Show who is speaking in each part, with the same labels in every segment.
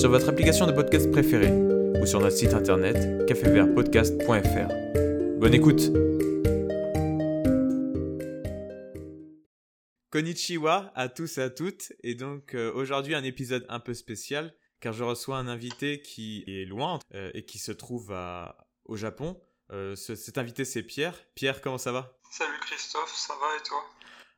Speaker 1: sur votre application de podcast préférée ou sur notre site internet cafévertpodcast.fr. Bonne écoute Konnichiwa à tous et à toutes et donc euh, aujourd'hui un épisode un peu spécial car je reçois un invité qui est loin euh, et qui se trouve au Japon. Euh, ce- cet invité c'est Pierre. Pierre comment ça va?
Speaker 2: Salut Christophe, ça va et toi?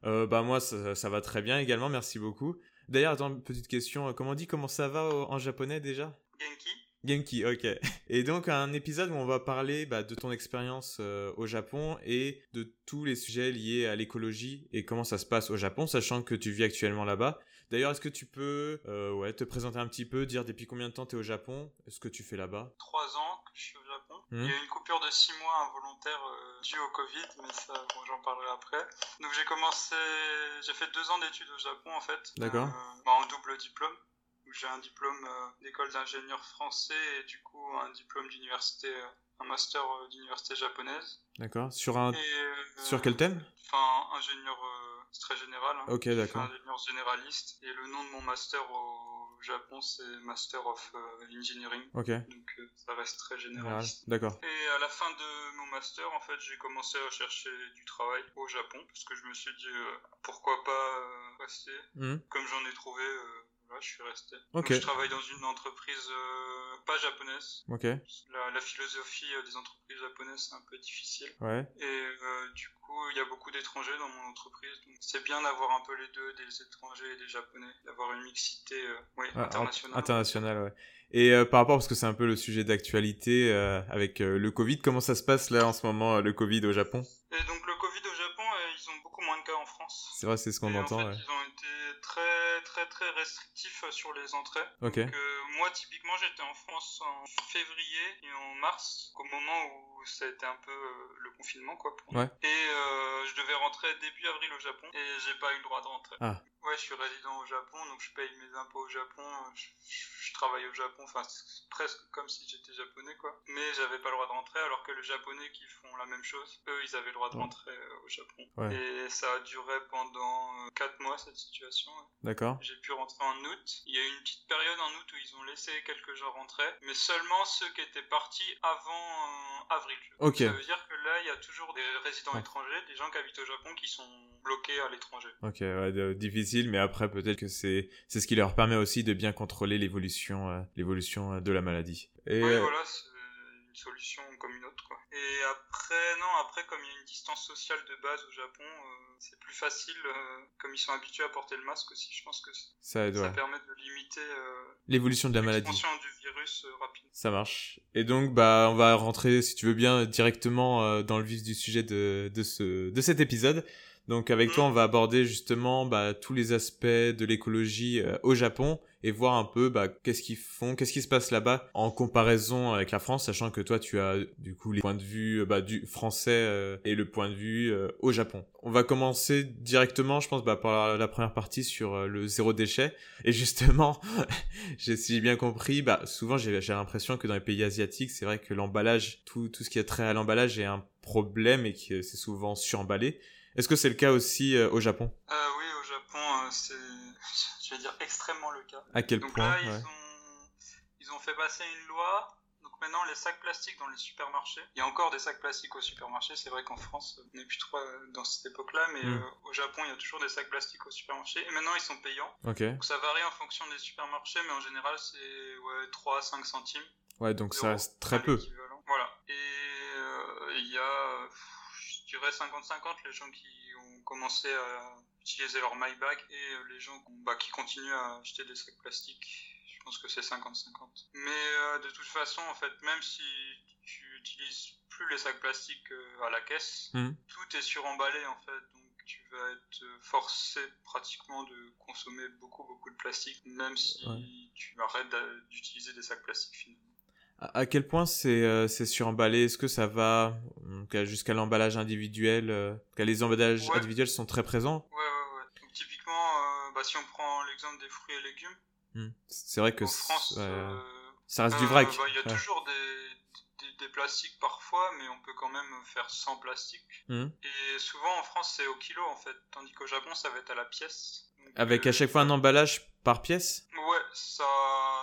Speaker 1: Euh, Bah moi ça, ça va très bien également, merci beaucoup. D'ailleurs attends petite question, euh, comment on dit comment ça va en japonais déjà?
Speaker 2: Genki
Speaker 1: Genki, ok. Et donc un épisode où on va parler bah, de ton expérience euh, au Japon et de tous les sujets liés à l'écologie et comment ça se passe au Japon, sachant que tu vis actuellement là-bas. D'ailleurs, est-ce que tu peux euh, ouais, te présenter un petit peu, dire depuis combien de temps tu es au Japon Est-ce que tu fais là-bas?
Speaker 2: Trois ans que je suis au Japon.
Speaker 1: Mhm.
Speaker 2: Il y a eu une coupure de six mois involontaire euh, due au Covid, mais ça, bon, j'en parlerai après. Donc j'ai commencé, j'ai fait deux ans d'études au Japon en fait.
Speaker 1: D'accord.
Speaker 2: Euh, bah, en double diplôme. J'ai un diplôme euh, d'école d'ingénieur français et du coup un diplôme d'université, un master d'université japonaise.
Speaker 1: D'accord. Sur un
Speaker 2: Et,
Speaker 1: sur quel thème?
Speaker 2: Enfin, ingénieur, c'est très général. hein.
Speaker 1: Ok,
Speaker 2: Je suis
Speaker 1: d'accord.
Speaker 2: ingénieur généraliste. Et le nom de mon master au Japon, c'est Master of euh, Engineering.
Speaker 1: Ok.
Speaker 2: Donc euh, ça reste très
Speaker 1: Général.
Speaker 2: généraliste.
Speaker 1: D'accord.
Speaker 2: Et à la fin de mon master, en fait, j'ai commencé à chercher du travail au Japon parce que je me suis dit euh, pourquoi pas rester.
Speaker 1: Mhm.
Speaker 2: Comme j'en ai trouvé, voilà, je suis resté. Donc, je travaille dans une entreprise euh, pas japonaise. La, la philosophie euh, des entreprises japonaises, c'est un peu difficile.
Speaker 1: Ouais.
Speaker 2: Et euh, du coup, il y a beaucoup d'étrangers dans mon entreprise. Donc c'est bien d'avoir un peu les deux, des étrangers et des japonais, d'avoir une mixité euh,
Speaker 1: Ah,
Speaker 2: internationale.
Speaker 1: International, ouais. Et euh, par rapport, parce que c'est un peu le sujet d'actualité euh, avec euh, le Covid, comment ça se passe là en ce moment, le Covid au Japon?
Speaker 2: Et donc le Covid au Japon, ils ont beaucoup moins de cas en France.
Speaker 1: C'est vrai, c'est ce qu'on entend,
Speaker 2: En fait,
Speaker 1: ouais.
Speaker 2: ils ont été très restrictifs euh, sur les entrées. Donc, euh, moi, typiquement, j'étais en France en février et en mars, au moment où ça a été un peu euh, le confinement, quoi. pour.
Speaker 1: Ouais.
Speaker 2: Et euh, je devais rentrer début avril au Japon et j'ai pas eu le droit de rentrer.
Speaker 1: Ah.
Speaker 2: Ouais, je suis résident au Japon, donc je paye mes impôts au Japon, euh, je, je- je travaille au Japon, enfin, c'est presque comme si j'étais japonais, quoi. Mais j'avais pas le droit de rentrer, alors que les japonais qui font la même chose, eux, ils avaient le droit de rentrer euh, au Japon.
Speaker 1: Ouais.
Speaker 2: Et ça a duré pendant 4 mois, cette situation.
Speaker 1: D'accord.
Speaker 2: J'ai pu rentrer en août. Il y a eu une petite période en août où ils ont laissé quelques gens rentrer, mais seulement ceux qui étaient partis avant euh, avril.
Speaker 1: Ok.
Speaker 2: Ça veut dire que là, il y a toujours des résidents étrangers, des gens qui habitent au Japon qui sont bloqués à l'étranger.
Speaker 1: Ok, ouais, difficile, mais après peut-être que c'est ce qui leur permet aussi de bien contrôler l'évolution euh, l'évolution euh, de la maladie. Et
Speaker 2: Oui,
Speaker 1: euh,
Speaker 2: voilà, une solution comme une autre, quoi. Et après, non, après, comme il y a une distance sociale de base au Japon, euh, c'est plus facile, euh, comme ils sont habitués à porter le masque aussi, je pense que
Speaker 1: ça aide,
Speaker 2: ça
Speaker 1: ouais.
Speaker 2: permet de limiter euh,
Speaker 1: L'évolution de la maladie.
Speaker 2: du virus rapide.
Speaker 1: Ça marche. Et donc, bah, on va rentrer, si tu veux bien, directement dans le vif du sujet de, de, ce, de cet épisode. Donc, avec
Speaker 2: Mhm.
Speaker 1: toi, on va aborder justement bah, tous les aspects de l'écologie au Japon et voir un peu bah, qu'est-ce qu'ils font, qu'est-ce qui se passe là-bas en comparaison avec la France, sachant que toi, tu as du coup les points de vue euh, bah, du français euh, et le point de vue euh, au Japon. On va commencer directement, je pense, bah, par la, première partie sur euh, le zéro déchet. Et justement, si j'ai bien compris, bah souvent j'ai l'impression que dans les pays asiatiques, c'est vrai que l'emballage, tout, tout ce qui a trait à l'emballage est un problème et que c'est souvent suremballé. Est-ce que c'est le cas aussi euh, au Japon?
Speaker 2: Oui, au Japon, c'est, je vais dire, extrêmement le cas.
Speaker 1: À quel
Speaker 2: Donc
Speaker 1: point
Speaker 2: là,
Speaker 1: ouais.
Speaker 2: ils, ont, ils ont fait passer une loi. Donc maintenant, les sacs plastiques dans les supermarchés, il y a encore des sacs plastiques au supermarché. C'est vrai qu'en France, on n'est plus trop euh, dans cette époque-là, mais
Speaker 1: Mm.
Speaker 2: euh, au Japon, il y a toujours des sacs plastiques au supermarché. Et maintenant, ils sont payants.
Speaker 1: Ok.
Speaker 2: Donc ça varie en fonction des supermarchés, mais en général, c'est ouais, 3 à 5 centimes.
Speaker 1: Ouais, donc ça reste très peu.
Speaker 2: Voilà. Et euh, il y a, euh, je dirais 50-50 les gens qui ont commencé à utiliser leur MyBag et euh, les gens bah, qui continuent à acheter des sacs plastiques. Je pense que c'est 50-50. Mais euh, de toute façon, en fait, même si tu utilises plus les sacs plastiques euh, à la caisse,
Speaker 1: Mhm.
Speaker 2: tout est suremballé en fait. Donc tu vas être forcé pratiquement de consommer beaucoup beaucoup de plastique, même si
Speaker 1: Ouais.
Speaker 2: tu arrêtes d'utiliser des sacs plastiques finalement.
Speaker 1: À quel point c'est euh, c'est suremballé? Est-ce que ça va jusqu'à l'emballage individuel euh, Les emballages individuels sont très présents?
Speaker 2: Ouais, typiquement, euh, bah, si on prend l'exemple des fruits et légumes,
Speaker 1: hmm. c'est vrai que
Speaker 2: en France,
Speaker 1: ça reste du vrac.
Speaker 2: Bah, il y a toujours des, plastiques parfois, mais on peut quand même faire sans plastique. Hmm. Et souvent en France, c'est au kilo en fait, tandis qu'au Japon, ça va être à la pièce.
Speaker 1: Avec à chaque fois un emballage par pièce?
Speaker 2: Ouais, ça,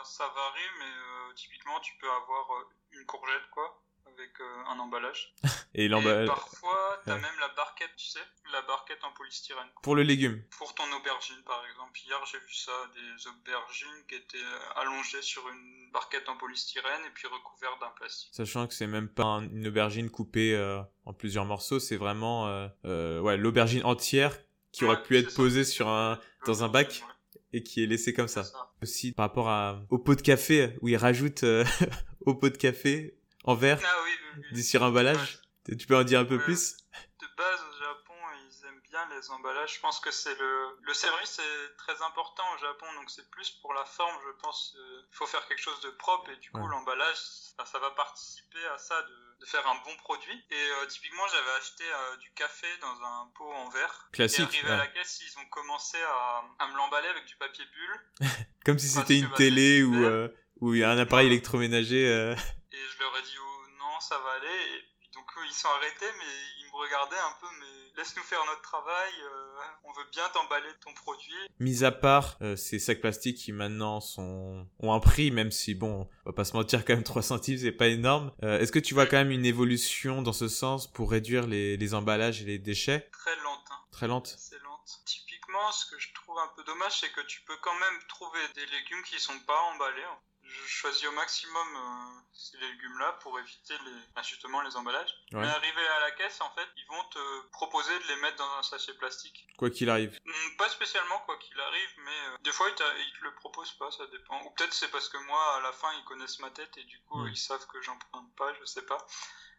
Speaker 2: ça varie, mais typiquement, tu peux avoir une courgette, quoi avec euh, un emballage.
Speaker 1: et l'emballage.
Speaker 2: Parfois, tu as même la barquette, tu sais, la barquette en polystyrène.
Speaker 1: Pour le légume.
Speaker 2: Pour ton aubergine, par exemple. Hier, j'ai vu ça, des aubergines qui étaient euh, allongées sur une barquette en polystyrène et puis recouvertes d'un plastique.
Speaker 1: Sachant que c'est même pas une aubergine coupée euh, en plusieurs morceaux, c'est vraiment ouais, l'aubergine entière qui aurait pu être posée sur un, dans un bac. Et qui est laissé comme ça. Aussi par rapport à, au pot de café où ils rajoutent au pot de café en verre
Speaker 2: ah, oui,
Speaker 1: oui, sur emballage. Tu peux en dire un peu plus
Speaker 2: De base, au Japon, ils aiment bien les emballages. Je pense que c'est le le service est très important au Japon, donc c'est plus pour la forme. Je pense euh, il faut faire quelque chose de propre et du coup l'emballage, ça, va participer à ça de, de faire un bon produit. Et euh, typiquement, j'avais acheté euh, du café dans un pot en verre.
Speaker 1: Classique.
Speaker 2: Et arrivé à la caisse, ils ont commencé à, à me l'emballer avec du papier bulle.
Speaker 1: Comme si c'était une télé ou ou un appareil électroménager
Speaker 2: et je leur ai dit oh, non, ça va aller. Et donc ils sont arrêtés, mais ils me regardaient un peu, mais laisse-nous faire notre travail, euh, on veut bien t'emballer ton produit.
Speaker 1: Mis à part euh, ces sacs plastiques qui maintenant sont ont un prix, même si bon, on va pas se mentir quand même 3 centimes c'est pas énorme. Euh, est-ce que tu vois quand même une évolution dans ce sens pour réduire les, les emballages et les déchets?
Speaker 2: Très lente. Hein.
Speaker 1: Très lente.
Speaker 2: C'est lente. Typiquement, ce que je trouve un peu dommage, c'est que tu peux quand même trouver des légumes qui sont pas emballés je choisis au maximum euh, ces légumes-là pour éviter les, bah, justement les emballages. Mais arrivé à la caisse, en fait, ils vont te proposer de les mettre dans un sachet plastique.
Speaker 1: Quoi qu'il arrive.
Speaker 2: Hmm, pas spécialement quoi qu'il arrive, mais euh, des fois ils, te le proposent pas, ça dépend. Ou peut-être c'est parce que moi, à la fin, ils connaissent ma tête et du coup, ils savent que j'en prends pas, je sais pas.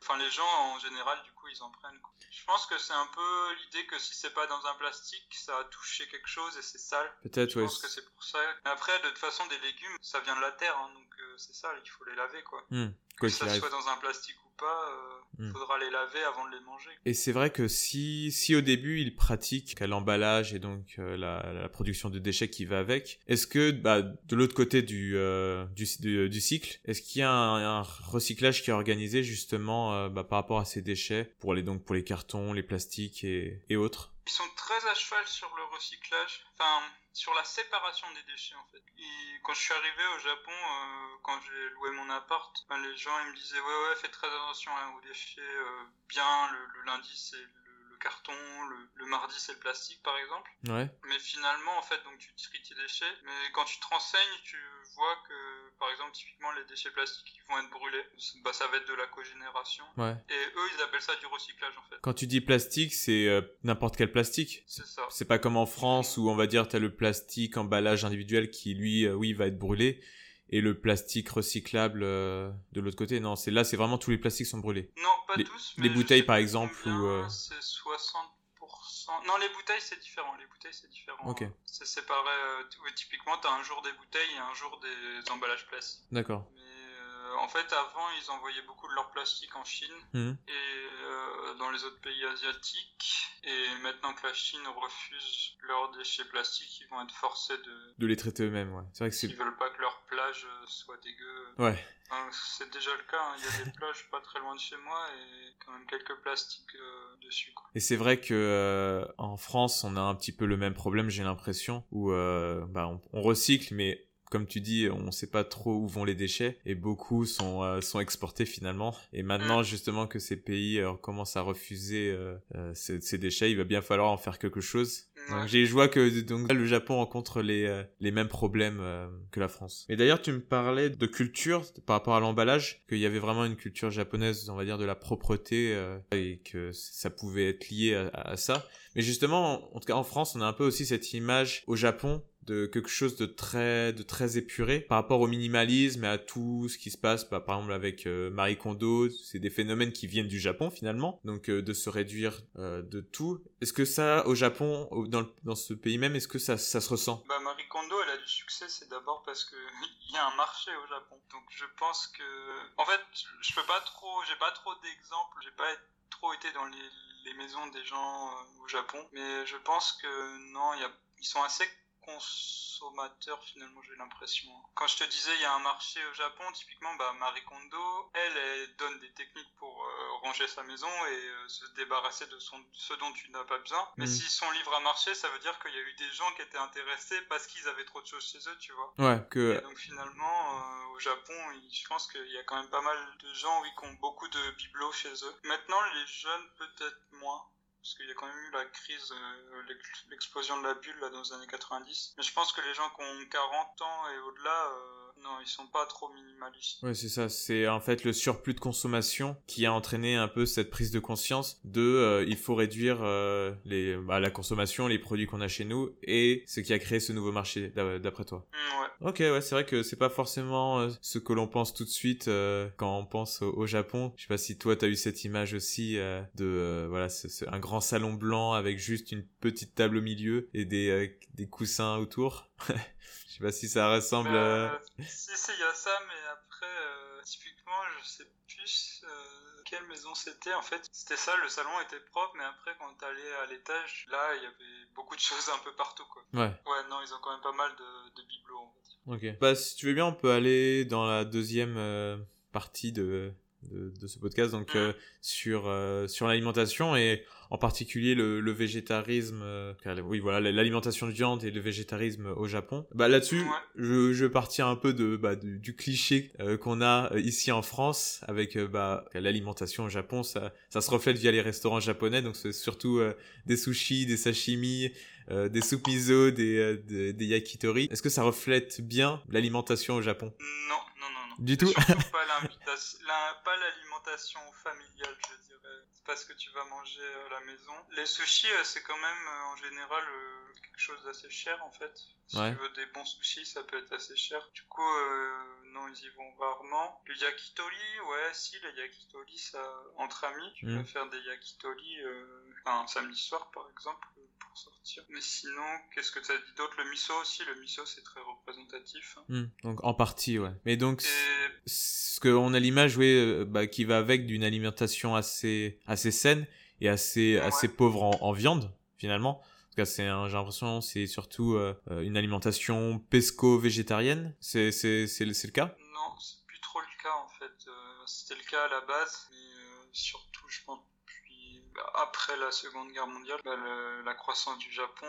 Speaker 2: Enfin, les gens en général, du coup, ils en prennent. Je pense que c'est un peu l'idée que si c'est pas dans un plastique, ça a touché quelque chose et c'est sale.
Speaker 1: Peut-être,
Speaker 2: oui. Je pense que c'est pour ça. Mais après, de toute façon, des légumes, ça vient de la terre, hein, donc euh, c'est sale, il faut les laver, quoi.
Speaker 1: Hmm.
Speaker 2: Que ça soit dans un plastique pas, il euh, hmm. faudra les laver avant de les manger.
Speaker 1: Et c'est vrai que si, si au début ils pratiquent l'emballage et donc euh, la, la, production de déchets qui va avec, est-ce que bah, de l'autre côté du, du, du, cycle, est-ce qu'il y a un, recyclage qui est organisé justement bah, par rapport à ces déchets pour les, donc, pour les cartons, les plastiques et, et autres?
Speaker 2: Ils sont très à cheval sur le recyclage. Enfin, sur la séparation des déchets en fait. Quand je suis arrivé au Japon, euh, quand j'ai loué mon appart, ben, les gens ils me disaient ouais ouais fais très attention hein, aux déchets. Euh, bien le, le lundi c'est carton, le, mardi c'est le plastique par exemple.
Speaker 1: Ouais.
Speaker 2: Mais finalement en fait donc tu tries tes déchets, mais quand tu te renseignes tu vois que par exemple typiquement les déchets plastiques ils vont être brûlés, bah ça va être de la cogénération.
Speaker 1: Ouais.
Speaker 2: Et eux ils appellent ça du recyclage en fait.
Speaker 1: Quand tu dis plastique c'est euh, n'importe quel plastique.
Speaker 2: C'est ça.
Speaker 1: C'est pas comme en France où on va dire t'as le plastique emballage individuel qui lui euh, oui va être brûlé et le plastique recyclable euh, de l'autre côté. Non, c'est là, c'est vraiment tous les plastiques sont brûlés.
Speaker 2: Non, pas
Speaker 1: les,
Speaker 2: tous.
Speaker 1: les bouteilles, par exemple,
Speaker 2: ou. Euh... C'est 60%. Non, les bouteilles, c'est différent. Les bouteilles, c'est différent.
Speaker 1: Ok.
Speaker 2: C'est séparé. Euh, typiquement, tu as un jour des bouteilles et un jour des emballages plastiques.
Speaker 1: D'accord.
Speaker 2: Mais en fait, avant, ils envoyaient beaucoup de leur plastique en Chine
Speaker 1: mhm.
Speaker 2: et euh, dans les autres pays asiatiques. Et maintenant que la Chine refuse leurs déchets plastiques, ils vont être forcés de,
Speaker 1: de les traiter eux-mêmes. Ouais. C'est vrai que c'est.
Speaker 2: Ils veulent pas que leur plage soit dégueu.
Speaker 1: Ouais.
Speaker 2: c'est déjà le cas. Hein. Il y a des plages pas très loin de chez moi et quand même quelques plastiques euh, dessus. Quoi.
Speaker 1: Et c'est vrai que en France, on a un petit peu le même problème, j'ai l'impression, où bah, on, on recycle, mais comme tu dis, on ne sait pas trop où vont les déchets et beaucoup sont euh, sont exportés finalement. Et maintenant, justement, que ces pays euh, commencent à refuser euh, ces, ces, déchets, il va bien falloir en faire quelque chose. Donc, j'ai je vois que donc le Japon rencontre les les mêmes problèmes que la France. Et d'ailleurs, tu me parlais de culture par rapport à l'emballage, qu'il y avait vraiment une culture japonaise, on va dire de la propreté et que ça pouvait être lié à, à ça. Mais justement, en tout cas en France, on a un peu aussi cette image au Japon de quelque chose de très de très épuré par rapport au minimalisme et à tout ce qui se passe bah, par exemple avec euh, Marie Kondo. C'est des phénomènes qui viennent du Japon finalement. Donc euh, de se réduire euh, de tout. Est-ce que ça au Japon dans, dans ce pays même est-ce que ça, ça se ressent?
Speaker 2: Bah, Marie Kondo elle a dû succès, c'est d'abord parce que il y a un marché au Japon. Donc je pense que, en fait, je peux pas trop, j'ai pas trop d'exemples, j'ai pas trop été dans les, les maisons des gens euh, au Japon, mais je pense que non, ils sont assez consommateur finalement j'ai l'impression. Quand je te disais il y a un marché au Japon, typiquement bah, Marie Kondo, elle, elle donne des techniques pour euh, ranger sa maison et euh, se débarrasser de son, ce dont tu n'as pas besoin. Mais mm. si son livre a marché, ça veut dire qu'il y a eu des gens qui étaient intéressés parce qu'ils avaient trop de choses chez eux, tu vois.
Speaker 1: Ouais, que...
Speaker 2: Et donc finalement, euh, au Japon, je pense qu'il y a quand même pas mal de gens oui, qui ont beaucoup de bibelots chez eux. Maintenant, les jeunes peut-être moins parce qu'il y a quand même eu la crise, euh, l'explosion de la bulle là, dans les années 90. Mais je pense que les gens qui ont 40 ans et au-delà, euh, non, ils sont pas trop minimalistes.
Speaker 1: Ouais, c'est ça. C'est en fait le surplus de consommation qui a entraîné un peu cette prise de conscience de euh, il faut réduire euh, les, bah, la consommation, les produits qu'on a chez nous et ce qui a créé ce nouveau marché d'après toi.
Speaker 2: Mm, ouais.
Speaker 1: Ok, ouais, c'est vrai que c'est pas forcément euh, ce que l'on pense tout de suite quand on pense au, Japon. Je sais pas si toi t'as eu cette image aussi de voilà, c'est un grand salon blanc avec juste une petite table au milieu et des des coussins autour. Je sais pas si ça ressemble.
Speaker 2: Bah, si, si, il y a ça, mais après, euh, typiquement, je sais plus euh, quelle maison c'était. En fait, c'était ça, le salon était propre, mais après, quand t'allais à l'étage, là, il y avait beaucoup de choses un peu partout, quoi.
Speaker 1: Ouais.
Speaker 2: Ouais, non, ils ont quand même pas mal de, de bibelots,
Speaker 1: Ok. Bah, si tu veux bien, on peut aller dans la deuxième euh, partie de, de, ce podcast, donc mmh. sur, sur l'alimentation et en particulier le, le végétarisme, euh, oui voilà, l'alimentation de viande et le végétarisme au Japon. Bah là-dessus, je, je vais partir un peu de, bah, du, cliché euh, qu'on a euh, ici en France avec bah, l'alimentation au Japon, ça, ça se reflète via les restaurants japonais, donc c'est surtout des sushis, des sashimi, des soupes miso, des, des, des yakitori. Est-ce que ça reflète bien l'alimentation au Japon?
Speaker 2: Non, non, non.
Speaker 1: Du tout.
Speaker 2: pas l'alimentation familiale, je parce que tu vas manger à la maison. Les sushis, euh, c'est quand même euh, en général euh, quelque chose d'assez cher en fait. Si tu veux des bons sushis, ça peut être assez cher. Du coup, non, ils y vont rarement. Le yakitori, ouais, si, le yakitori, ça, entre amis, tu peux mm. faire des yakitori un samedi soir par exemple pour sortir. Mais sinon, qu'est-ce que tu as dit d'autre? Le miso aussi, le miso c'est très représentatif.
Speaker 1: Mm. donc en partie, ouais. Mais donc, ce qu'on a l'image, oui, bah, qui va avec d'une alimentation assez, assez assez saine et assez, assez pauvre en, en, viande, finalement. En tout cas, c'est, j'ai l'impression, c'est surtout euh, euh, une alimentation pesco-végétarienne. C'est, c'est, c'est, le, le cas?
Speaker 2: Non, c'est plus trop le cas, en fait. Euh, c'était le cas à la base, mais surtout, je pense, après la Seconde Guerre mondiale, bah, la croissance du Japon,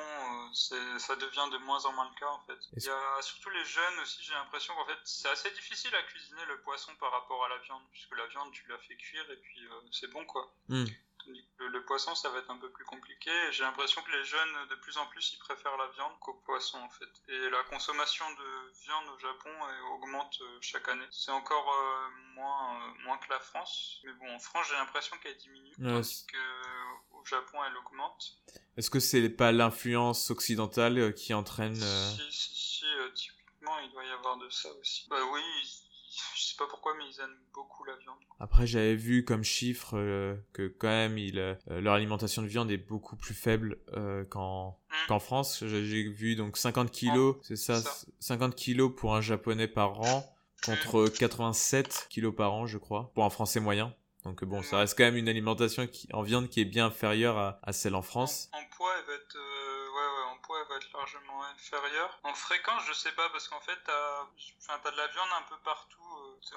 Speaker 2: ça devient de moins en moins le cas en fait. Il y a surtout les jeunes aussi, j'ai l'impression qu'en fait c'est assez difficile à cuisiner le poisson par rapport à la viande, puisque la viande tu la fais cuire et puis c'est bon quoi.
Speaker 1: Hmm.
Speaker 2: Le, poisson, ça va être un peu plus compliqué. J'ai l'impression que les jeunes, de plus en plus, ils préfèrent la viande qu'au poisson, en fait. Et la consommation de viande au Japon augmente euh, chaque année. C'est encore euh, moins, euh, moins que la France. Mais bon, en France, j'ai l'impression qu'elle diminue. parce qu'au Japon, elle augmente.
Speaker 1: Est-ce que c'est pas l'influence occidentale qui entraîne...
Speaker 2: Si, si, si, typiquement, il doit y avoir de ça aussi. Bah oui, pas pourquoi, mais ils aiment beaucoup la viande.
Speaker 1: Après, j'avais vu comme chiffre euh, que quand même, ils, euh, leur alimentation de viande est beaucoup plus faible euh, qu'en hmm. qu'en France. J'ai vu donc 50 kilos, c'est ça, 50 kilos pour un japonais par an contre 87 kilos par an, je crois, pour un français moyen. Donc bon, ça reste quand même une alimentation qui, en viande qui est bien inférieure à, à celle en France.
Speaker 2: En, poids, elle va être, être largement inférieure. En fréquence, je sais pas, parce qu'en fait, t'as, t'as de la viande un peu partout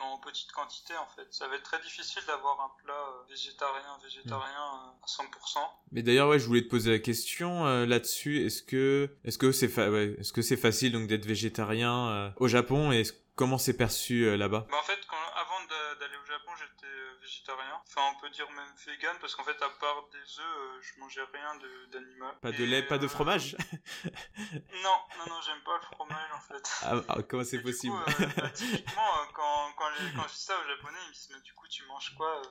Speaker 2: en petite quantité en fait. Ça va être très difficile d'avoir un plat euh, végétarien, végétarien euh, à 100%.
Speaker 1: Mais d'ailleurs, ouais, je voulais te poser la question euh, là-dessus. Est-ce que, est-ce que c'est, ouais, est-ce que c'est facile donc d'être végétarien au Japon? Et comment c'est perçu là-bas?
Speaker 2: Bah, En fait, quand, avant d'aller au Japon, j'étais végétarien. Enfin, on peut dire même vegan parce qu'en fait, à part des œufs, je mangeais rien d'animal.
Speaker 1: Pas de lait, pas de fromage
Speaker 2: Non, non, non, j'aime pas le fromage en fait.
Speaker 1: Ah, ah comment c'est possible
Speaker 2: bah, Typiquement, quand, quand, quand, je dis ça aux Japonais, ils me disent Mais du coup, tu manges quoi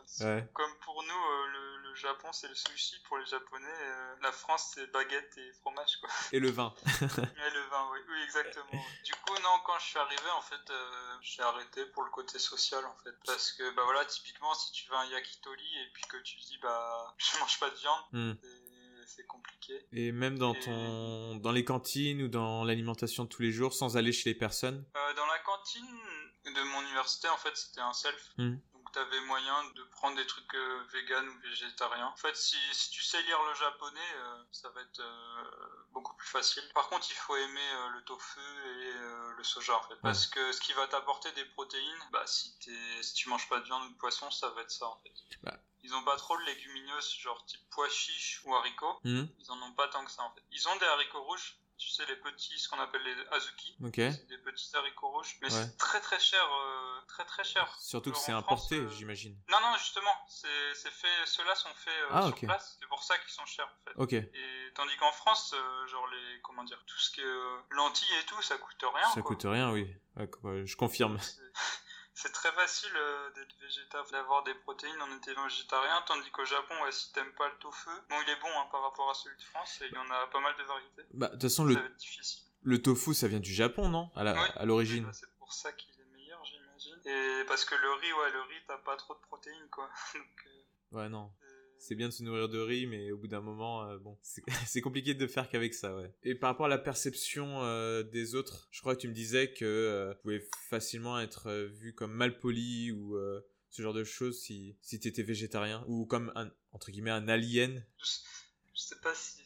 Speaker 2: Comme pour nous, le, le, Japon, c'est le sushi. Pour les Japonais, la France, c'est baguette et fromage. Quoi.
Speaker 1: Et le vin.
Speaker 2: et le vin, oui, oui exactement. Du coup, non, quand je suis arrivé, en fait, j'ai arrêté pour le côté social en fait. Parce que, bah voilà, typiquement, si tu veux un yakitori et puis que tu dis, bah, je mange pas de viande, hmm. c'est compliqué.
Speaker 1: Et même dans
Speaker 2: Et-
Speaker 1: ton, dans les cantines ou dans l'alimentation de tous les jours, sans aller chez les personnes.
Speaker 2: Euh, dans la cantine de mon université, en fait, c'était un self.
Speaker 1: Mhm.
Speaker 2: Tu avais moyen de prendre des trucs euh, vegan ou végétariens. En fait, si, si tu sais lire le japonais, euh, ça va être euh, beaucoup plus facile. Par contre, il faut aimer le tofu et le soja, en fait. Parce que ce qui va t'apporter des protéines, bah, si, si tu manges pas de viande ou de poisson, ça va être ça, en fait.
Speaker 1: Bah.
Speaker 2: Ils ont pas trop de légumineuses, genre type pois chiches ou haricots.
Speaker 1: Hmm,
Speaker 2: Ils en ont pas tant que ça, en fait. Ils ont des haricots rouges. Tu sais, les petits, ce qu'on appelle les azuki. C'est des petits haricots rouges, mais
Speaker 1: Ouais.
Speaker 2: c'est très très cher, euh, très très cher.
Speaker 1: Surtout que c'est importé,
Speaker 2: euh,
Speaker 1: j'imagine.
Speaker 2: Non non justement, c'est fait, ceux-là sont faits euh,
Speaker 1: Ah,
Speaker 2: sur place. C'est pour ça qu'ils sont chers en fait.
Speaker 1: Ok.
Speaker 2: Et tandis qu'en France, genre les comment dire, tout ce qui est euh, lentilles et tout, ça coûte rien.
Speaker 1: Ça
Speaker 2: quoi.
Speaker 1: coûte rien, oui. Ouais, je confirme.
Speaker 2: C'est- très facile euh, d'être végétarien, d'avoir des protéines en étant végétarien, tandis qu'au Japon, ouais, si t'aimes pas le tofu, bon, il est bon hein, par rapport à celui de France, et il y en a pas mal de variétés.
Speaker 1: Bah, de toute façon, le, tofu, ça vient du Japon, non? À la- l'origine.
Speaker 2: Oui, bah, c'est pour ça qu'il est meilleur, j'imagine. Et parce que le riz, ouais, le riz, t'as pas trop de protéines, quoi. Donc, euh,
Speaker 1: Ouais, non. C'est bien de se nourrir de riz, mais au bout d'un moment, euh, bon, c'est compliqué de faire qu'avec ça, ouais. Et par rapport à la perception euh, des autres, je crois que tu me disais que euh, tu pouvais facilement être euh, vu comme mal poli ou euh, ce genre de choses si, si tu étais végétarien, ou comme un, entre guillemets, un alien.
Speaker 2: je, je sais pas si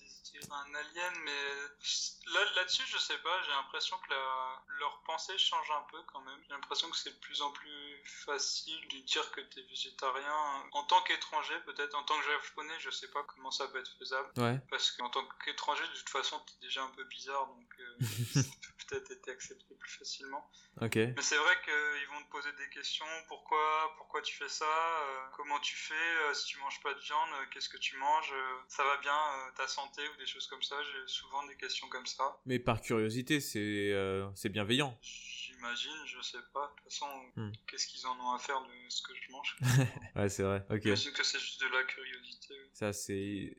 Speaker 2: un alien, mais là, là-dessus, je sais pas, j'ai l'impression que la, leur pensée change un peu quand même. J'ai l'impression que c'est de plus en plus facile de dire que t'es végétarien en tant qu'étranger, peut-être en tant que japonais, je sais pas comment ça peut être faisable.
Speaker 1: Ouais.
Speaker 2: Parce qu'en tant qu'étranger, de toute façon, t'es déjà un peu bizarre, donc euh, ça peut peut-être être accepté plus facilement.
Speaker 1: Ok.
Speaker 2: Mais c'est vrai qu'ils vont te poser des questions. Pourquoi, pourquoi tu fais ça euh, Comment tu fais euh, Si tu manges pas de viande, euh, qu'est-ce que tu manges Ça va bien Ta santé ou des choses comme ça J'ai souvent des questions comme ça.
Speaker 1: Mais par curiosité, c'est euh, c'est bienveillant.
Speaker 2: J'imagine, je sais pas. De toute façon,
Speaker 1: Hmm.
Speaker 2: qu'est-ce qu'ils en ont à faire de ce que je mange?
Speaker 1: Ouais, c'est vrai. Ok.
Speaker 2: J'imagine que c'est juste de la curiosité. oui.
Speaker 1: Ça, c'est.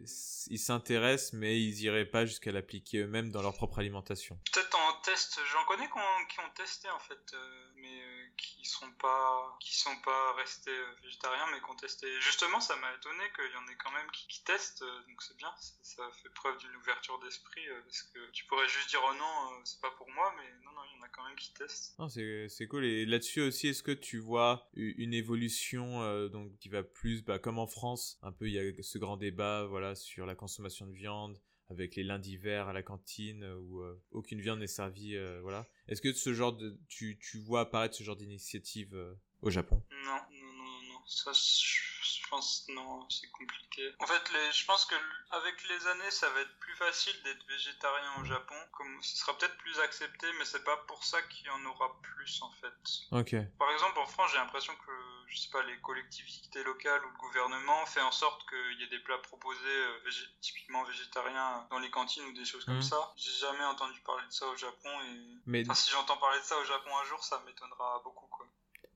Speaker 1: Ils s'intéressent, mais ils iraient pas jusqu'à l'appliquer eux-mêmes dans leur propre alimentation.
Speaker 2: Peut-être en test, j'en connais qui ont, qui ont testé en fait, euh, mais euh, qui sont pas, qui sont pas restés végétariens, mais qui ont testé. Justement, ça m'a étonné qu'il y en ait quand même qui, qui testent, donc c'est bien, ça, ça fait preuve d'une ouverture d'esprit, euh, parce que tu pourrais juste dire oh non, euh, c'est pas pour moi, mais non non, il y en a quand même qui testent.
Speaker 1: Non, c'est c'est cool. Et là-dessus aussi, est-ce que tu vois une évolution euh, donc qui va plus, bah, comme en France, un peu il y a ce grand débat, voilà, sur la consommation de viande avec les lundis verts à la cantine où euh, aucune viande n'est servie, euh, voilà. Est-ce que ce genre de, tu, tu vois apparaître ce genre d'initiative euh, au Japon?
Speaker 2: Non, non, non, non, non. Ça, je, pense, non, c'est compliqué. En fait, les, je pense que avec les années, ça va être plus facile d'être végétarien au Japon. Comme, ce sera peut-être plus accepté, mais c'est pas pour ça qu'il y en aura plus, en fait.
Speaker 1: Ok.
Speaker 2: Par exemple, en France, j'ai l'impression que, je sais pas, les collectivités locales ou le gouvernement fait en sorte qu'il y ait des plats proposés euh, typiquement végétariens dans les cantines ou des choses comme
Speaker 1: Mhm.
Speaker 2: ça. J'ai jamais entendu parler de ça au Japon et,
Speaker 1: Mais
Speaker 2: enfin, si j'entends parler de ça au Japon un jour, ça m'étonnera beaucoup, quoi.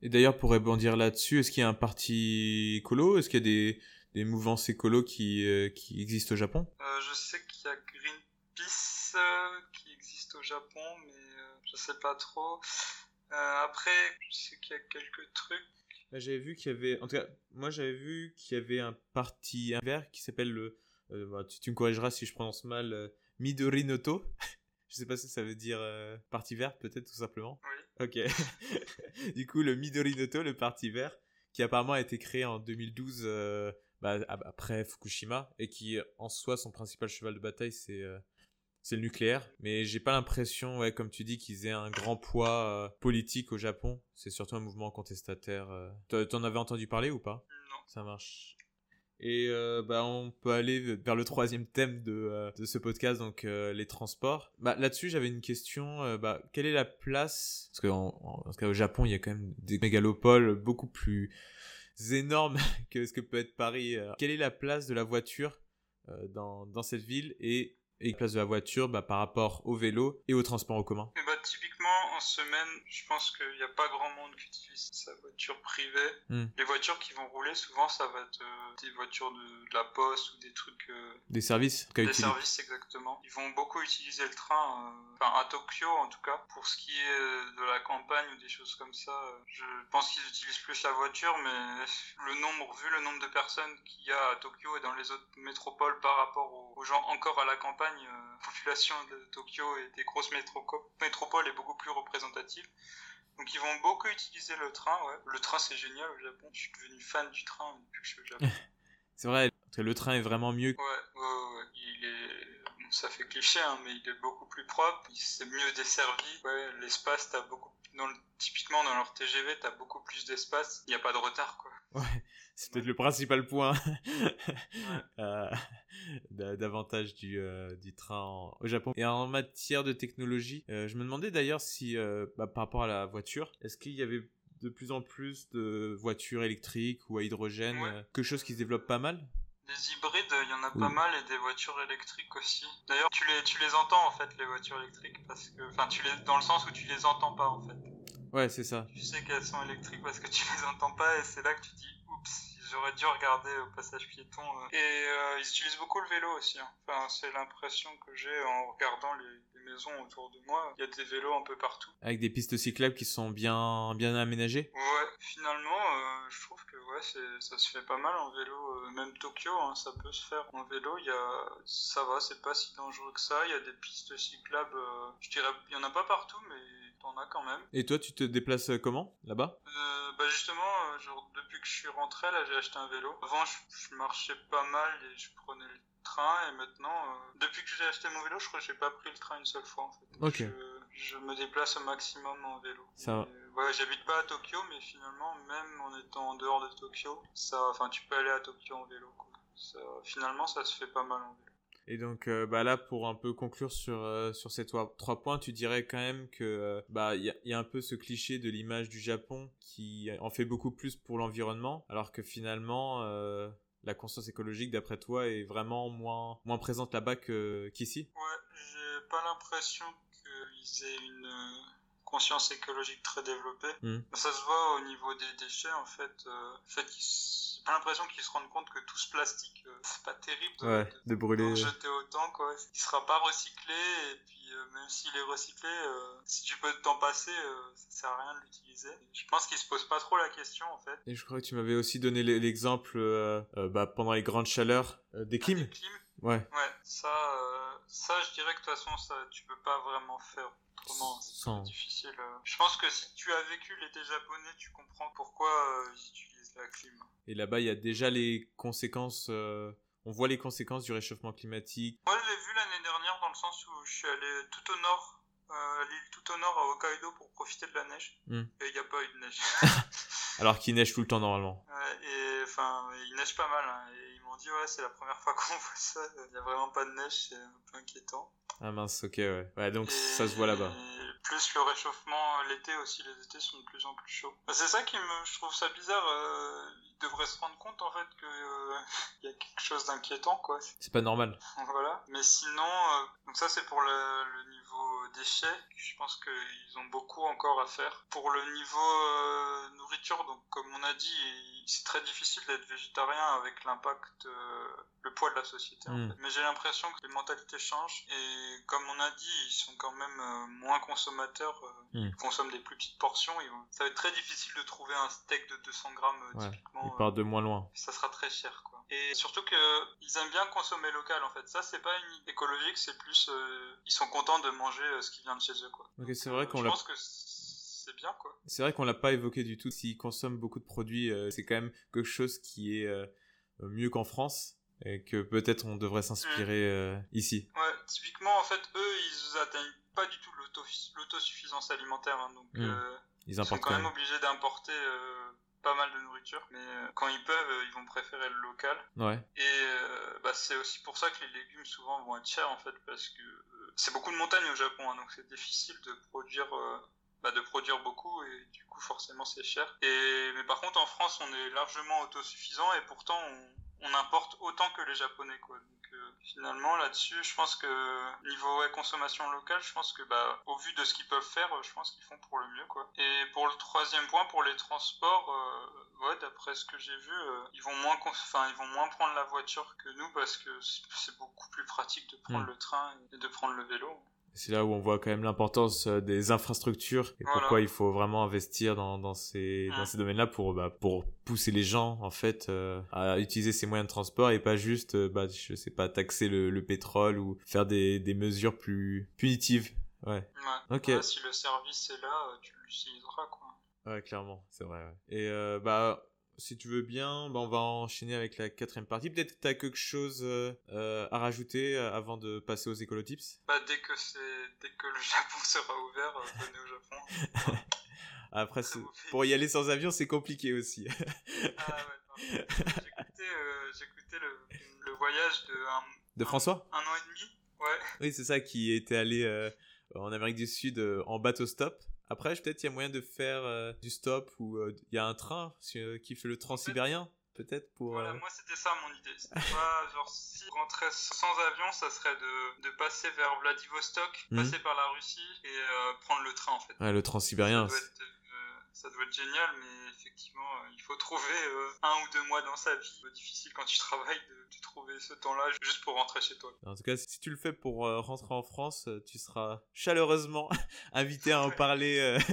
Speaker 1: Et d'ailleurs pour rebondir là-dessus, est-ce qu'il y a un parti écolo? Est-ce qu'il y a des des mouvances écolos qui euh, qui existent au Japon?
Speaker 2: Euh, je sais qu'il y a Greenpeace euh, qui existe au Japon, mais euh, je sais pas trop. Euh, après, je sais qu'il y a quelques trucs.
Speaker 1: Là, j'avais vu qu'il y avait, en tout cas, moi j'avais vu qu'il y avait un parti vert qui s'appelle le, euh, bah, tu, tu me corrigeras si je prononce mal, euh, Midori Noto. je sais pas si ça veut dire euh, parti vert, peut-être tout simplement.
Speaker 2: Oui.
Speaker 1: Ok. du coup, le Midori Noto, le parti vert, qui apparemment a été créé en 2012 euh, bah, ap- après Fukushima et qui en soi son principal cheval de bataille c'est euh, c'est le nucléaire. Mais j'ai pas l'impression, ouais, comme tu dis, qu'ils aient un grand poids euh, politique au Japon. C'est surtout un mouvement contestataire. euh. T'en avais entendu parler ou pas?
Speaker 2: Non.
Speaker 1: Ça marche. Et euh, bah, on peut aller vers le troisième thème de, euh, de ce podcast, donc euh, les transports. Bah, Là-dessus, j'avais une question. bah, quelle est la place Parce qu'en cas, au Japon, il y a quand même des mégalopoles beaucoup plus énormes que ce que peut être Paris. Quelle est la place de la voiture dans, dans cette ville et la place de la voiture bah, par rapport au vélo et au transport en commun
Speaker 2: Et bah, typiquement, en semaine, je pense qu'il n'y a pas grand monde qui utilise sa voiture privée.
Speaker 1: Hmm.
Speaker 2: Les voitures qui vont rouler, souvent, ça va être euh, des voitures de, de la poste ou des trucs. euh,
Speaker 1: Des services
Speaker 2: des
Speaker 1: utilisé.
Speaker 2: services, exactement. Ils vont beaucoup utiliser le train, euh, enfin à Tokyo en tout cas. Pour ce qui est de la campagne ou des choses comme ça, je pense qu'ils utilisent plus la voiture, mais le nombre, vu le nombre de personnes qu'il y a à Tokyo et dans les autres métropoles par rapport aux, aux gens encore à la campagne, euh, la population de Tokyo et des grosses métropoles est beaucoup plus représentative. Donc ils vont beaucoup utiliser le train, ouais. Le train c'est génial au Japon. Je suis devenu fan du train depuis que je suis au Japon.
Speaker 1: C'est vrai, le train est vraiment mieux.
Speaker 2: Ouais, ouais, ouais. Il est, bon, ça fait cliché, hein, mais il est beaucoup plus propre. Il s'est mieux desservi. Ouais, l'espace, t'as beaucoup, dans le, typiquement dans leur TGV, t'as beaucoup plus d'espace. Il n'y a pas de retard, quoi.
Speaker 1: Ouais, c'est peut-être le principal point euh, d'a- d'avantage du, euh, du train en- au Japon. Et en matière de technologie, euh, je me demandais d'ailleurs si, bah, par rapport à la voiture, est-ce qu'il y avait de plus en plus de voitures électriques ou à hydrogène,
Speaker 2: Ouais.
Speaker 1: quelque chose qui se développe pas mal?
Speaker 2: Des hybrides, il y en a
Speaker 1: Oui.
Speaker 2: pas mal et des voitures électriques aussi. D'ailleurs, tu les, tu les entends en fait, les voitures électriques, parce que, enfin, tu les, dans le sens où tu les entends pas en fait.
Speaker 1: Ouais, c'est ça.
Speaker 2: Tu sais qu'elles sont électriques parce que tu les entends pas et c'est là que tu dis oups, j'aurais dû regarder au passage piéton. euh. Et euh, ils utilisent beaucoup le vélo aussi. hein. Enfin, c'est l'impression que j'ai en regardant les, les maisons autour de moi. Il y a des vélos un peu partout.
Speaker 1: Avec des pistes cyclables qui sont bien, bien aménagées.
Speaker 2: Ouais, finalement, euh, je trouve que ouais, ça se fait pas mal en vélo. euh, même Tokyo, hein, ça peut se faire en vélo. Il y a, ça va, c'est pas si dangereux que ça. Il y a des pistes cyclables. euh, je dirais, il y en a pas partout, mais t'en as quand même.
Speaker 1: Et toi, tu te déplaces comment là-bas?
Speaker 2: Euh, bah justement, genre, depuis que je suis rentré, là, j'ai acheté un vélo. Avant, je, je marchais pas mal et je prenais le train. Et maintenant, euh, depuis que j'ai acheté mon vélo, je crois que j'ai pas pris le train une seule fois, en fait.
Speaker 1: Ok.
Speaker 2: Je, je me déplace au maximum en vélo.
Speaker 1: Ça-
Speaker 2: ouais, j'habite pas à Tokyo, mais finalement, même en étant en dehors de Tokyo, ça, enfin, tu peux aller à Tokyo en vélo, quoi. Ça, finalement, ça se fait pas mal en vélo.
Speaker 1: Et donc, euh, bah là, pour un peu conclure sur, euh, sur ces trois, points, tu dirais quand même que euh, bah il y a, y a un peu ce cliché de l'image du Japon qui en fait beaucoup plus pour l'environnement, alors que finalement, la conscience écologique, d'après toi, est vraiment moins, moins présente là-bas que- qu'ici?
Speaker 2: Ouais, j'ai pas l'impression qu'ils aient une euh, conscience écologique très développée.
Speaker 1: Hmm.
Speaker 2: Ça se voit au niveau des déchets, en fait. Euh, fait, ils j'ai pas l'impression qu'ils se rendent compte que tout ce plastique, euh, c'est pas terrible de,
Speaker 1: Ouais,
Speaker 2: de-
Speaker 1: de brûler.
Speaker 2: d'en jeter autant, quoi. Il sera pas recyclé, et puis euh, même s'il est recyclé, euh, si tu peux t'en passer, euh, ça sert à rien de l'utiliser. Je pense qu'ils se posent pas trop la question, en fait.
Speaker 1: Et je crois que tu m'avais aussi donné l'e- l'exemple euh, euh, bah, pendant les grandes chaleurs euh, des clims.
Speaker 2: Les clims,
Speaker 1: Ouais.
Speaker 2: Ouais, ça, euh, ça, je dirais que de toute façon, ça, tu peux pas vraiment faire autrement. C'est
Speaker 1: Sans-
Speaker 2: très difficile. euh. Je pense que si tu as vécu l'été japonais, tu comprends pourquoi euh, ils utilisent la clim.
Speaker 1: Et là-bas, il y a déjà les conséquences. euh, on voit les conséquences du réchauffement climatique.
Speaker 2: Moi, je l'ai vu l'année dernière dans le sens où je suis allé tout au nord, euh, à l'île tout au nord à Hokkaido pour profiter de la neige.
Speaker 1: Hmm.
Speaker 2: Et il n'y a pas eu de neige.
Speaker 1: Alors qu'il neige tout le temps normalement.
Speaker 2: Ouais, et enfin, il neige pas mal. hein. et ils m'ont dit, ouais, c'est la première fois qu'on voit ça. Il n'y a vraiment pas de neige, c'est un peu inquiétant.
Speaker 1: Ah mince, ok, ouais. Ouais, donc
Speaker 2: Et
Speaker 1: ça se voit là-bas.
Speaker 2: Plus le réchauffement, l'été aussi, les étés sont de plus en plus chauds. Bah, c'est ça qui me, je trouve ça bizarre. Euh, ils devraient se rendre compte en fait que euh, il y a quelque chose d'inquiétant, quoi.
Speaker 1: C'est pas normal.
Speaker 2: Voilà. Mais sinon, euh, donc ça c'est pour le, le niveau déchets. Je pense qu'ils ont beaucoup encore à faire. Pour le niveau euh, nourriture, donc comme on a dit, c'est très difficile d'être végétarien avec l'impact, euh, le poids de la société. en
Speaker 1: Mm.
Speaker 2: fait. Mais j'ai l'impression que les mentalités changent et comme on a dit, ils sont quand même euh, moins consommateurs. euh,
Speaker 1: Mm.
Speaker 2: Ils consomment des plus petites portions. Ils Ça va être très difficile de trouver un steak de 200 grammes euh,
Speaker 1: Ouais.
Speaker 2: typiquement.
Speaker 1: Il
Speaker 2: euh,
Speaker 1: part de moins loin.
Speaker 2: ça sera très cher quoi. Et surtout que ils aiment bien consommer local en fait. Ça c'est pas une écologique, c'est plus euh, ils sont contents de manger euh, ce qui vient de chez eux quoi.
Speaker 1: Ok, c'est vrai
Speaker 2: Euh,
Speaker 1: qu'on
Speaker 2: je pense que c'est bien quoi.
Speaker 1: C'est vrai qu'on l'a pas évoqué du tout. S'ils consomment beaucoup de produits, c'est quand même quelque chose qui est mieux qu'en France et que peut-être on devrait s'inspirer euh, ici.
Speaker 2: Ouais, typiquement en fait eux ils atteignent pas du tout l'auto- l'autosuffisance alimentaire hein, donc
Speaker 1: Mm.
Speaker 2: euh,
Speaker 1: Ils
Speaker 2: ils sont quand même
Speaker 1: même.
Speaker 2: obligés d'importer euh, pas mal de nourriture mais quand ils peuvent ils vont préférer le local.
Speaker 1: Ouais.
Speaker 2: Et bah, c'est aussi pour ça que les légumes souvent vont être chers en fait parce que c'est beaucoup de montagnes au Japon hein, donc c'est difficile de produire bah, de produire beaucoup et du coup forcément c'est cher. Et mais par contre en France on est largement autosuffisant et pourtant on, on importe autant que les Japonais, quoi. Donc, euh, finalement, là-dessus, je pense que niveau consommation locale, je pense que, bah, au vu de ce qu'ils peuvent faire, je pense qu'ils font pour le mieux, quoi. Et pour le troisième point, pour les transports, euh, ouais, d'après ce que j'ai vu, euh, ils vont moins, enfin, ils vont moins prendre la voiture que nous parce que c'est beaucoup plus pratique de prendre mm. le train et de prendre le vélo.
Speaker 1: C'est là où on voit quand même l'importance euh, des infrastructures et pourquoi il faut vraiment investir dans, dans ces, dans ces domaines-là pour, bah, pour pousser les gens, en fait, euh, à utiliser ces moyens de transport et pas juste, euh, bah, je sais pas, taxer le, le pétrole ou faire des, des mesures plus punitives. Ouais.
Speaker 2: ouais. Ok. si le service est là, tu l'utiliseras, quoi.
Speaker 1: Ouais, clairement, c'est vrai. Ouais. Et, bah, si tu veux bien, bah on va enchaîner avec la quatrième partie. Peut-être que tu as quelque chose euh, euh, à rajouter euh, avant de passer aux écolotips?
Speaker 2: Bah, dès, que dès que le Japon sera ouvert, venez au Japon.
Speaker 1: Après, pour y aller sans avion, c'est compliqué aussi.
Speaker 2: ah ouais, J'écoutais le, le, voyage de... Un,
Speaker 1: de François?
Speaker 2: un, an et demi, ouais.
Speaker 1: Oui, c'est ça, qui était allé en Amérique du Sud en bateau stop. Après, peut-être il y a moyen de faire euh, du stop ou euh, il y a un train euh, qui fait le transsibérien peut-être pour.
Speaker 2: Voilà, moi c'était ça mon idée. C'était pas genre si on rentrait sans avion, ça serait de, de passer vers Vladivostok, mhm. passer par la Russie et prendre le train en fait.
Speaker 1: Ouais, le transsibérien.
Speaker 2: Ça, ça doit être génial, mais effectivement, il faut trouver un ou deux mois dans sa vie. C'est difficile quand tu travailles de trouver ce temps-là juste pour rentrer chez toi.
Speaker 1: En tout cas, si tu le fais pour euh, rentrer en France, euh, tu seras chaleureusement invité à en parler.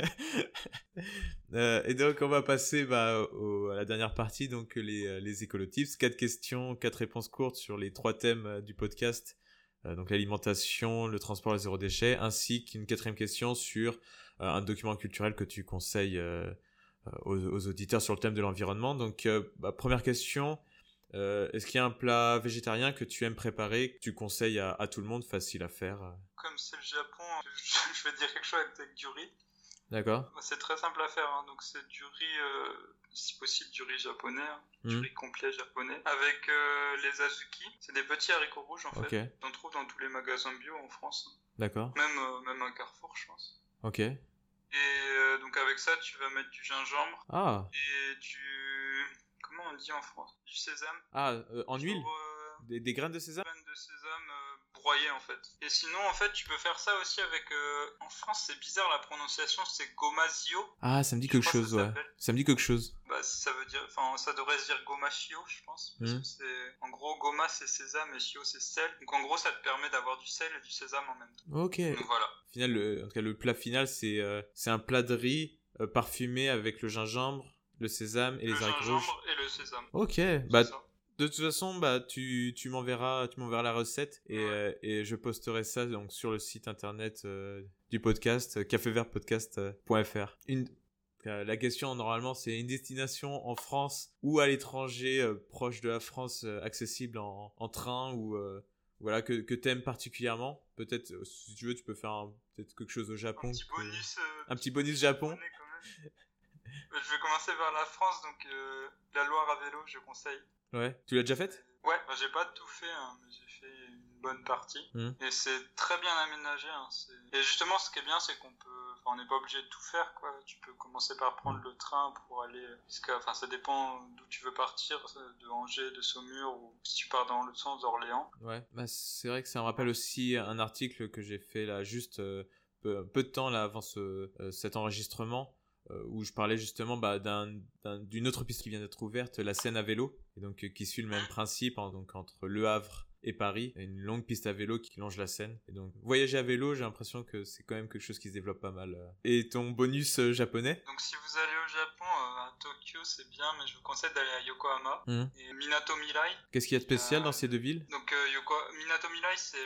Speaker 1: Euh. et donc, on va passer bah, à la dernière partie, donc les, les écolotips. Quatre questions, quatre réponses courtes sur les trois thèmes du podcast. donc l'alimentation, le transport, et zéro déchet, ainsi qu'une quatrième question sur un document culturel que tu conseilles aux, auditeurs sur le thème de l'environnement. Donc, bah, première question, euh, est-ce qu'il y a un plat végétarien que tu aimes préparer, que tu conseilles à, tout le monde, facile à faire
Speaker 2: Comme c'est le Japon, je vais dire quelque chose avec du riz.
Speaker 1: D'accord.
Speaker 2: Bah, c'est très simple à faire, hein. donc c'est du riz, euh, si possible du riz japonais, hein. du hmm. riz complet japonais, avec euh, les azuki. C'est des petits haricots rouges en fait. On trouve dans tous les magasins bio en France.
Speaker 1: D'accord.
Speaker 2: Même, même à Carrefour, je pense.
Speaker 1: Ok.
Speaker 2: Et donc avec ça, tu vas mettre du gingembre
Speaker 1: ah.
Speaker 2: et du comment on dit en France? Du sésame.
Speaker 1: Ah, euh, en huile euh, des, graines de sésame?
Speaker 2: Des graines de sésame euh, en fait. Et sinon, en fait, tu peux faire ça aussi avec. en France, c'est bizarre la prononciation, c'est gomasio.
Speaker 1: Ah, ça me dit quelque chose, ouais. Ça me dit quelque chose.
Speaker 2: Bah, ça veut dire. Enfin, ça devrait se dire gomachio, je pense. Parce hmm. que c'est. En gros, goma c'est sésame et chio c'est sel. Donc en gros, ça te permet d'avoir du sel et du sésame en même temps.
Speaker 1: Ok.
Speaker 2: Donc voilà.
Speaker 1: Au final, le, en tout cas, le plat final, c'est c'est un plat de riz parfumé avec le gingembre le sésame et les haricots rouges.
Speaker 2: et le sésame.
Speaker 1: Ok, bah de toute façon, bah tu, tu m'enverras tu m'enverras la recette et, euh, et je posterai ça donc sur le site internet euh, du podcast cafévertpodcast.fr. Une la question normalement c'est une destination en France ou à l'étranger euh, proche de la France accessible en, en, train ou voilà que que t'aimes particulièrement. Peut-être si tu veux tu peux faire peut-être quelque chose au Japon. Un
Speaker 2: petit bonus.
Speaker 1: un petit bonus Japon.
Speaker 2: Je vais commencer vers la France, donc euh, la Loire à vélo, je conseille.
Speaker 1: Ouais, tu l'as déjà faite?
Speaker 2: Ouais, bah, j'ai pas tout fait, hein, mais j'ai fait une bonne partie. Mmh. Et c'est très bien aménagé. Hein, et justement, ce qui est bien, c'est qu'on peut. Enfin, on n'est pas obligé de tout faire, quoi. Tu peux commencer par prendre mmh. le train pour aller. Jusqu'à... Enfin, ça dépend d'où tu veux partir, de Angers, de Saumur, ou si tu pars dans le sens d'Orléans.
Speaker 1: Ouais, bah, c'est vrai que ça me rappelle aussi un article que j'ai fait là, juste. Euh, peu, peu, de temps là avant ce, euh, cet enregistrement où je parlais justement bah, d'une autre piste qui vient d'être ouverte, la Seine à vélo, et donc euh, qui suit le même principe, hein, donc entre Le Havre et Paris, une longue piste à vélo qui longe la Seine. Et donc voyager à vélo, j'ai l'impression que c'est quand même quelque chose qui se développe pas mal. Euh. Et ton bonus japonais?
Speaker 2: Donc si vous allez au Japon, à Tokyo c'est bien, mais je vous conseille d'aller à Yokohama mmh. et Minato Mirai.
Speaker 1: Qu'est-ce qu'il y a de spécial dans ces deux villes?
Speaker 2: Donc Yoko... Minato Mirai c'est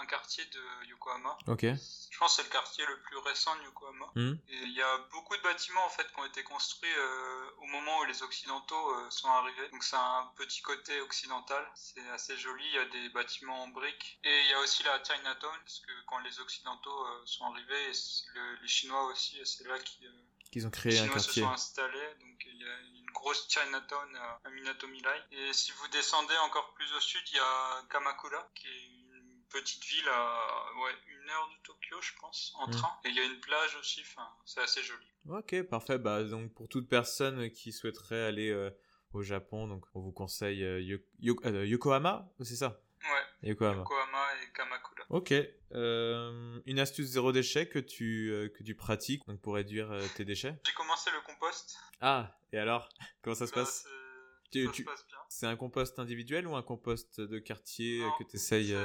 Speaker 2: un quartier de Yokohama.
Speaker 1: Ok.
Speaker 2: Je pense que c'est le quartier le plus récent de Yokohama. Et il y a beaucoup de bâtiments en fait qui ont été construits euh, au moment où les Occidentaux euh, sont arrivés. Donc c'est un petit côté occidental. C'est assez joli. Il y a des bâtiments en briques. Et il y a aussi la Chinatown parce que quand les Occidentaux euh, sont arrivés, les Chinois aussi, c'est là
Speaker 1: qu'ils ont créé un quartier.
Speaker 2: se sont installés. Donc il y a une grosse Chinatown à Minato Mirai. Et si vous descendez encore plus au sud, il y a Kamakura qui est petite ville à ouais, une heure de Tokyo, je pense, en hmm. train. Et il y a une plage aussi, enfin, c'est assez joli.
Speaker 1: Ok, parfait. Bah, donc pour toute personne qui souhaiterait aller euh, au Japon. Donc, on vous conseille Yokohama, c'est ça?
Speaker 2: Ouais. Yokohama. Yokohama et Kamakura.
Speaker 1: Ok. une astuce zéro déchet que tu, que tu pratiques donc pour réduire tes déchets
Speaker 2: J'ai commencé le compost.
Speaker 1: Ah, et alors? Comment ça se
Speaker 2: bah,
Speaker 1: passe?
Speaker 2: tu, ça se passe bien.
Speaker 1: C'est un compost individuel ou un compost de quartier que tu essayes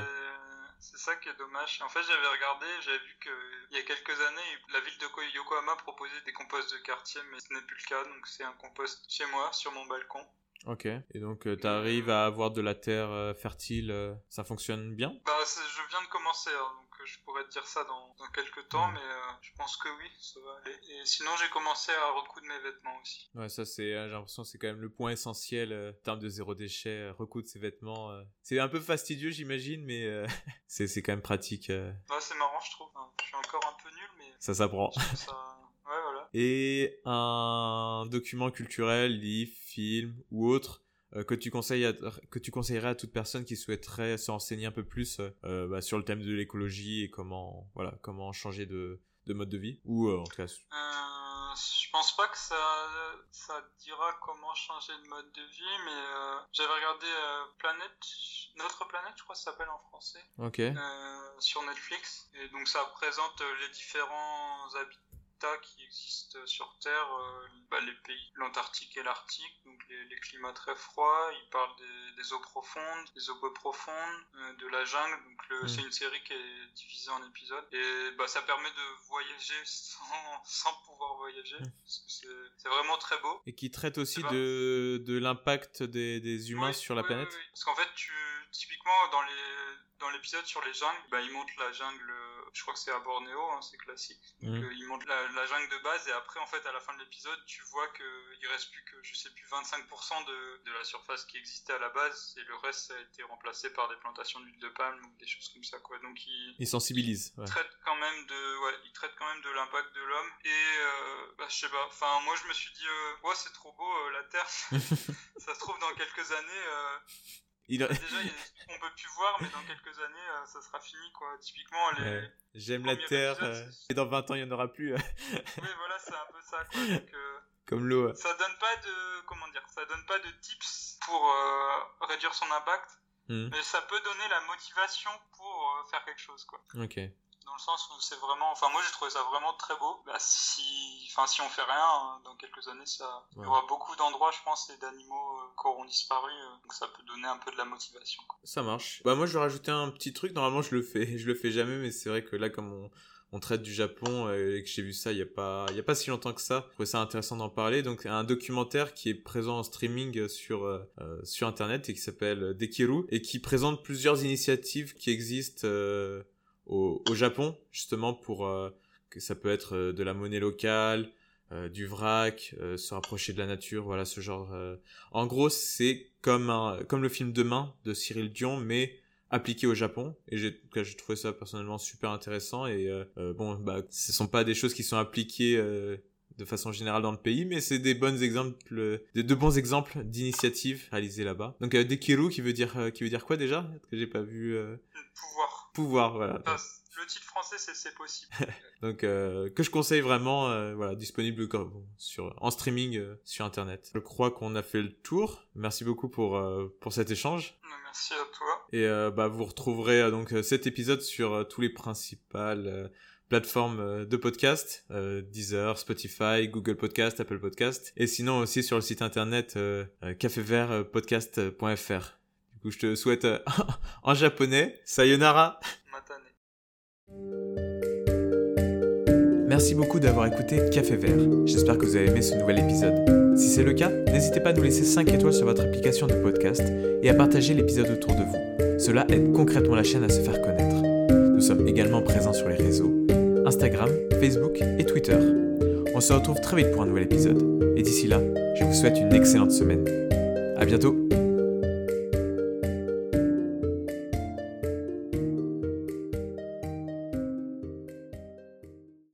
Speaker 2: c'est ça qui est dommage. En fait, j'avais regardé, j'avais vu qu'il y a quelques années, la ville de Yokohama proposait des composts de quartier, mais ce n'est plus le cas, donc c'est un compost chez moi, sur mon balcon.
Speaker 1: Ok. Et donc, euh, tu arrives à avoir de la terre euh, fertile, euh, ça fonctionne bien?
Speaker 2: Bah, je viens de commencer, hein, donc je pourrais te dire ça dans, dans quelques temps, mais je pense que oui, ça va aller. Et sinon, j'ai commencé à recoudre mes vêtements aussi.
Speaker 1: Ouais, ça, c'est, j'ai l'impression c'est quand même le point essentiel en termes de zéro déchet, recoudre ses vêtements. C'est un peu fastidieux, j'imagine, mais c'est, c'est quand même pratique. Ouais,
Speaker 2: c'est marrant, je trouve. Hein. Je suis encore un peu nul, mais.
Speaker 1: Ça s'apprend.
Speaker 2: Ça... Ouais, voilà.
Speaker 1: Et un document culturel, livre, film ou autre euh, que tu conseilles que tu conseillerais à toute personne qui souhaiterait se renseigner un peu plus euh, bah, sur le thème de l'écologie et comment voilà comment changer de, de mode de vie ou euh, en tout cas
Speaker 2: je pense pas que ça ça dira comment changer de mode de vie mais j'avais regardé Planète notre planète je crois que ça s'appelle en français. Sur Netflix. Et donc ça présente les différents qui existent sur Terre, euh, bah, les pays, l'Antarctique et l'Arctique, donc les, climats très froids. Il parle des, eaux profondes, des eaux peu profondes, euh, de la jungle. Donc mm. c'est une série qui est divisée en épisodes et bah, ça permet de voyager sans, sans pouvoir voyager. Mm. c'est vraiment très beau.
Speaker 1: Et qui traite aussi de, de l'impact des, des, humains sur la planète.
Speaker 2: Parce qu'en fait, tu, typiquement dans les dans l'épisode sur les jungles, bah, il montre la jungle, je crois que c'est à Bornéo, hein, c'est classique. Donc, mm. euh, il la, jungle de base et après, en fait, à la fin de l'épisode, tu vois qu'il reste plus que, je sais plus, 25% de, de, la surface qui existait à la base et le reste a été remplacé par des plantations d'huile de palme ou des choses comme ça, quoi. Donc, il,
Speaker 1: il sensibilise.
Speaker 2: Ouais. traite quand même de, ouais, il traite quand même de l'impact de l'homme et, euh, bah, je sais pas, enfin, moi, je me suis dit, ouais, c'est trop beau, la Terre. ça se trouve dans quelques années, Déjà, il y a des trucs qu'on peut plus voir, mais dans quelques années, euh, ça sera fini, quoi. Typiquement, les.
Speaker 1: J'aime la Terre, euh, et dans 20 ans, il n'y en aura plus.
Speaker 2: oui, voilà, c'est un peu ça, quoi. Donc, euh,
Speaker 1: Comme l'eau.
Speaker 2: Ça donne pas de. Comment dire Ça donne pas de tips pour réduire son impact, hmm. mais ça peut donner la motivation pour faire quelque chose, quoi.
Speaker 1: Ok
Speaker 2: dans le sens où c'est vraiment enfin moi j'ai trouvé ça vraiment très beau. Bah, si enfin si on fait rien hein, dans quelques années ça il y aura beaucoup d'endroits je pense et d'animaux euh, qui auront disparu euh, donc ça peut donner un peu de la motivation
Speaker 1: ça marche. Bah moi je vais rajouter un petit truc. Normalement je le fais. Je le fais jamais mais c'est vrai que là comme on on traite du Japon euh, et que j'ai vu ça il y a pas il y a pas si longtemps que ça. Je trouvais ça intéressant d'en parler. Donc un documentaire qui est présent en streaming sur sur internet et qui s'appelle Dekiru et qui présente plusieurs initiatives qui existent au, Japon, justement pour euh, que ça peut être euh, de la monnaie locale, euh, du vrac, se rapprocher de la nature, voilà ce genre. En gros, c'est comme un, comme le film Demain de Cyril Dion, mais appliqué au Japon. Et j'ai, j'ai trouvé ça personnellement super intéressant. Et bon, bah, ce sont pas des choses qui sont appliquées de façon générale dans le pays, mais c'est des bons exemples, de, de bons exemples d'initiatives réalisées là-bas. Donc euh, Dekiru qui veut dire qui veut dire quoi déjà? Que j'ai pas vu.
Speaker 2: Pouvoir
Speaker 1: pouvoir, voilà.
Speaker 2: le titre français, c'est possible.
Speaker 1: Donc, euh, que je conseille vraiment, euh, voilà, disponible sur, en streaming euh, sur Internet. Je crois qu'on a fait le tour. Merci beaucoup pour, pour cet échange.
Speaker 2: Merci à toi.
Speaker 1: Et bah, vous retrouverez donc cet épisode sur tous les principales plateformes de podcast, Deezer, Spotify, Google Podcast, Apple Podcast, et sinon aussi sur le site internet cafévertpodcast.fr. Du coup, je te souhaite euh, en japonais, sayonara. Merci beaucoup d'avoir écouté Café Vert. J'espère que vous avez aimé ce nouvel épisode. Si c'est le cas, n'hésitez pas à nous laisser 5 étoiles sur votre application de podcast et à partager l'épisode autour de vous. Cela aide concrètement la chaîne à se faire connaître. Nous sommes également présents sur les réseaux Instagram, Facebook et Twitter. On se retrouve très vite pour un nouvel épisode. Et d'ici là, je vous souhaite une excellente semaine. À bientôt